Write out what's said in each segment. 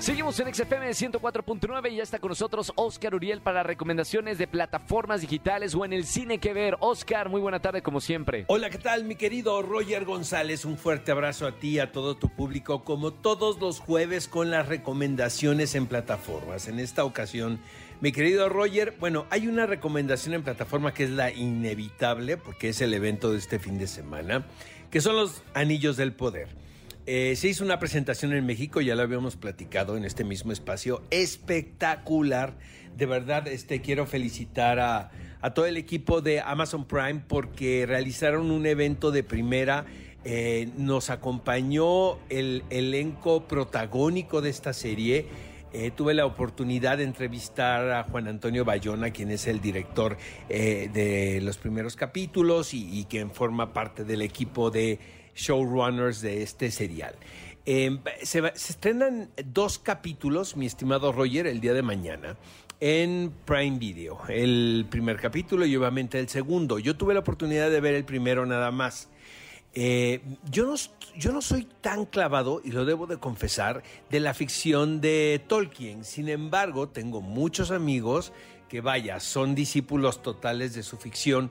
Seguimos en XFM 104.9 y ya está con nosotros Oscar Uriel para recomendaciones de plataformas digitales o en el cine que ver. Oscar, muy buena tarde como siempre. Hola, ¿qué tal mi querido Roger González? Un fuerte abrazo a ti y a todo tu público como todos los jueves con las recomendaciones en plataformas. En esta ocasión, mi querido Roger, bueno, hay una recomendación en plataforma que es la inevitable porque es el evento de este fin de semana, que son los Anillos del Poder. Eh, se hizo una presentación en México, ya lo habíamos platicado en este mismo espacio, espectacular. De verdad, este, quiero felicitar a, a todo el equipo de Amazon Prime porque realizaron un evento de primera. Eh, nos acompañó el elenco protagónico de esta serie. Eh, tuve la oportunidad de entrevistar a Juan Antonio Bayona, quien es el director eh, de los primeros capítulos y, y quien forma parte del equipo de showrunners de este serial. Se, va- se estrenan dos capítulos, mi estimado Roger, el día de mañana en Prime Video. El primer capítulo y obviamente el segundo. Yo tuve la oportunidad de ver el primero nada más. Eh, yo, no, yo no soy tan clavado, y lo debo de confesar, de la ficción de Tolkien. Sin embargo, tengo muchos amigos que, vaya, son discípulos totales de su ficción.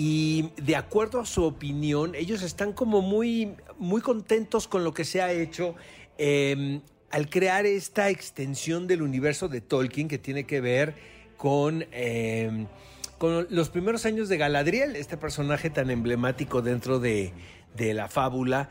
Y de acuerdo a su opinión, ellos están como muy, muy contentos con lo que se ha hecho eh, al crear esta extensión del universo de Tolkien que tiene que ver con... eh, con los primeros años de Galadriel, este personaje tan emblemático dentro de, de la fábula.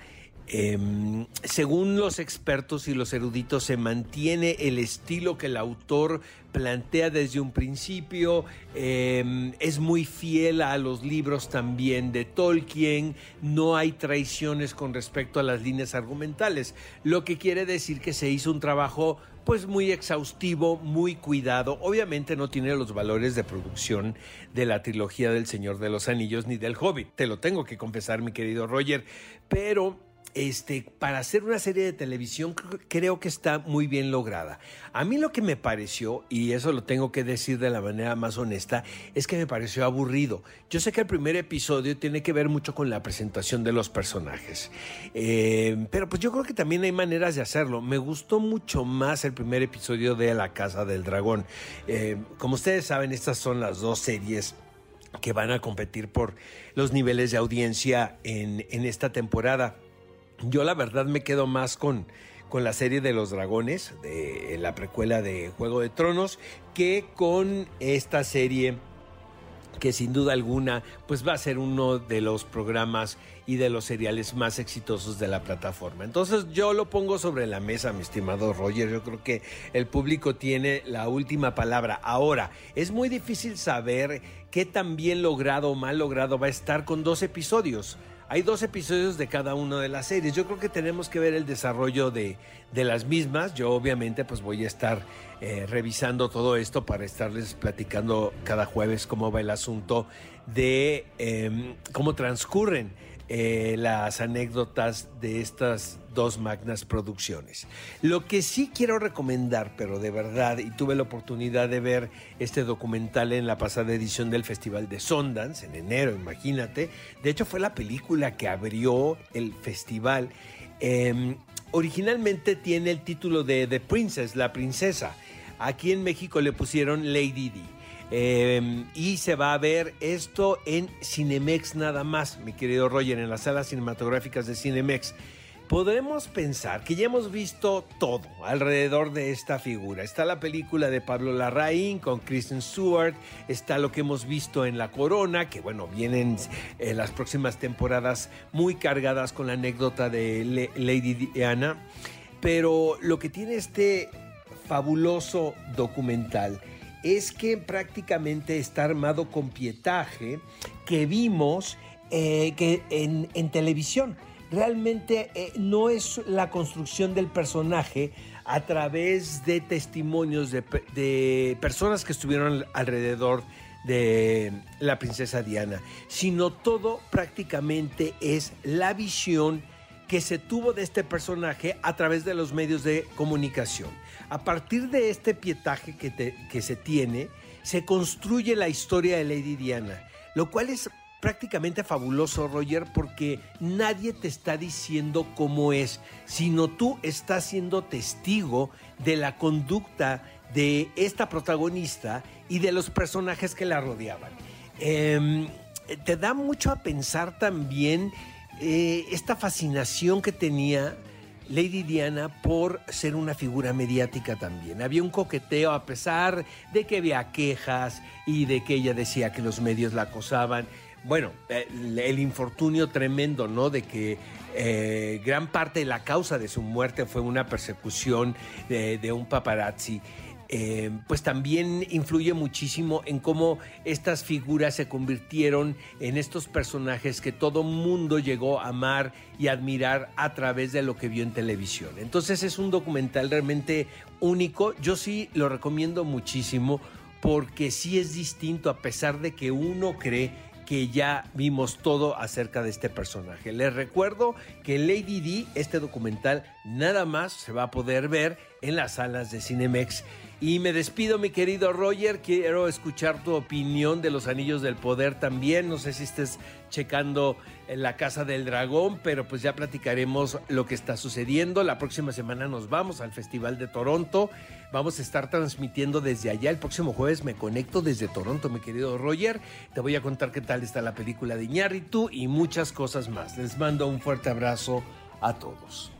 Eh, según los expertos y los eruditos, se mantiene el estilo que el autor plantea desde un principio. Eh, es muy fiel a los libros también de Tolkien. No hay traiciones con respecto a las líneas argumentales, lo que quiere decir que se hizo un trabajo pues muy exhaustivo, muy cuidado. Obviamente no tiene los valores de producción de la trilogía del Señor de los Anillos ni del Hobbit. Te lo tengo que confesar, mi querido Roger. Pero este, para hacer una serie de televisión cr- creo que está muy bien lograda. A mí lo que me pareció, y eso lo tengo que decir de la manera más honesta, es que me pareció aburrido. Yo sé que el primer episodio tiene que ver mucho con la presentación de los personajes, Eh, pero pues yo creo que también hay maneras de hacerlo. Me gustó mucho más el primer episodio de La Casa del Dragón. Eh, como ustedes saben, estas son las dos series que van a competir por los niveles de audiencia en, en esta temporada. Yo la verdad me quedo más con, con la serie de los dragones, de la precuela de Juego de Tronos, que con esta serie que sin duda alguna pues va a ser uno de los programas y de los seriales más exitosos de la plataforma. Entonces yo lo pongo sobre la mesa, mi estimado Roger. Yo creo que el público tiene la última palabra. Ahora, es muy difícil saber qué tan bien logrado o mal logrado va a estar con dos episodios. Hay dos episodios de cada una de las series. Yo creo que tenemos que ver el desarrollo de, de las mismas. Yo obviamente pues voy a estar eh, revisando todo esto para estarles platicando cada jueves cómo va el asunto de eh, cómo transcurren eh, las anécdotas de estas dos magnas producciones. Lo que sí quiero recomendar, pero de verdad, y tuve la oportunidad de ver este documental en la pasada edición del Festival de Sundance, en enero, imagínate. De hecho, fue la película que abrió el festival. Eh, originalmente tiene el título de The Princess, la princesa. Aquí en México le pusieron Lady Di. Eh, y se va a ver esto en Cinemex nada más, mi querido Roger, en las salas cinematográficas de Cinemex. Podemos pensar que ya hemos visto todo alrededor de esta figura. Está la película de Pablo Larraín con Kristen Stewart, está lo que hemos visto en La Corona, que bueno, vienen eh, las próximas temporadas muy cargadas con la anécdota de Lady Diana. Pero lo que tiene este fabuloso documental es que prácticamente está armado con pietaje que vimos eh, que en, en televisión. Realmente eh, no es la construcción del personaje a través de testimonios de, de personas que estuvieron alrededor de la princesa Diana, sino todo prácticamente es la visión que se tuvo de este personaje a través de los medios de comunicación. A partir de este pietaje que, que se tiene, se construye la historia de Lady Diana, lo cual es prácticamente fabuloso, Roger, porque nadie te está diciendo cómo es, sino tú estás siendo testigo de la conducta de esta protagonista y de los personajes que la rodeaban. Em, te da mucho a pensar también eh, esta fascinación que tenía Lady Diana por ser una figura mediática también. Había un coqueteo a pesar de que había quejas y de que ella decía que los medios la acosaban. Bueno, el, infortunio tremendo, ¿no? De que eh, gran parte de la causa de su muerte fue una persecución de un paparazzi. Eh, pues también influye muchísimo en cómo estas figuras se convirtieron en estos personajes que todo mundo llegó a amar y admirar a través de lo que vio en televisión. Entonces es un documental realmente único. Yo sí lo recomiendo muchísimo porque sí es distinto a pesar de que uno cree que ya vimos todo acerca de este personaje. Les recuerdo que Lady D, este documental, nada más se va a poder ver en las salas de Cinemex y me despido, mi querido Roger. Quiero escuchar tu opinión de los Anillos del Poder también. No sé si estés checando en la Casa del Dragón, pero pues ya platicaremos lo que está sucediendo. La próxima semana nos vamos al Festival de Toronto. Vamos a estar transmitiendo desde allá. El próximo jueves me conecto desde Toronto, mi querido Roger. Te voy a contar qué tal está la película de Iñárritu y muchas cosas más. Les mando un fuerte abrazo a todos.